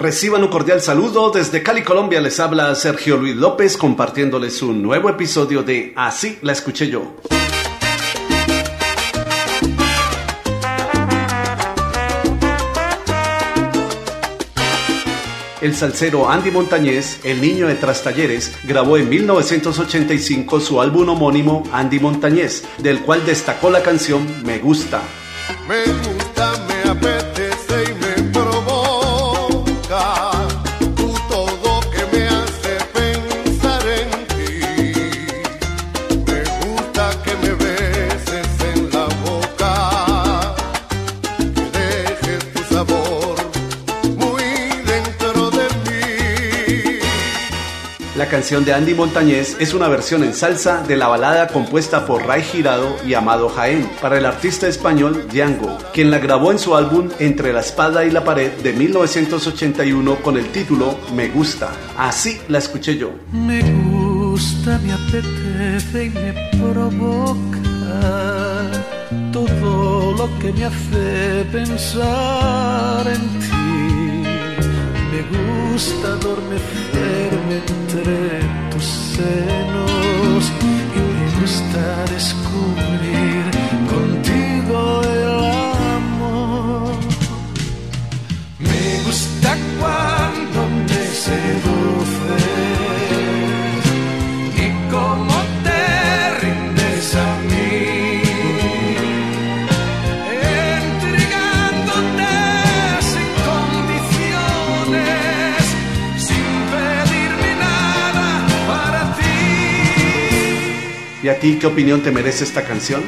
Reciban un cordial saludo desde Cali, Colombia. Les habla Sergio Luis López compartiéndoles un nuevo episodio de Así la escuché yo. El salsero Andy Montañez, el niño de Trastalleres, grabó en 1985 su álbum homónimo Andy Montañez, del cual destacó la canción Me Gusta. Me gusta, me La canción de Andy Montañez es una versión en salsa de la balada compuesta por Ray Girado y Amado Jaén para el artista español Django, quien la grabó en su álbum Entre la espada y la pared de 1981 con el título Me gusta. Así la escuché yo. Me gusta, me apetece y me provoca todo lo que me hace pensar en ti. Me gusta adormecerme entre tus senos y me gusta descubrir ¿Y a ti qué opinión te merece esta canción?